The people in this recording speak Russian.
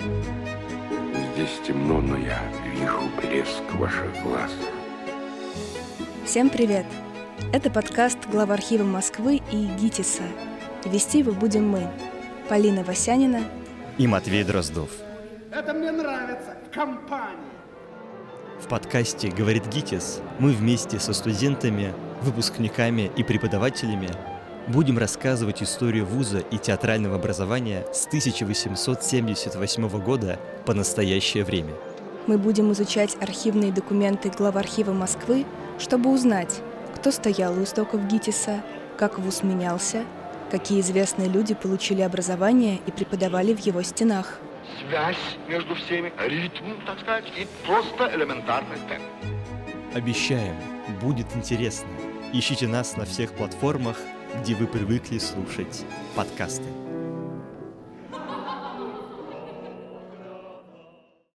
Здесь темно, но я вижу блеск ваших глаз. Всем привет! Это подкаст глава архива Москвы и ГИТИСа. Вести его будем мы, Полина Васянина и Матвей Дроздов. Это мне нравится в компании. В подкасте «Говорит ГИТИС» мы вместе со студентами, выпускниками и преподавателями будем рассказывать историю вуза и театрального образования с 1878 года по настоящее время. Мы будем изучать архивные документы глава архива Москвы, чтобы узнать, кто стоял у истоков ГИТИСа, как вуз менялся, какие известные люди получили образование и преподавали в его стенах. Связь между всеми, ритм, так сказать, и просто элементарный темп. Обещаем, будет интересно. Ищите нас на всех платформах – где вы привыкли слушать подкасты.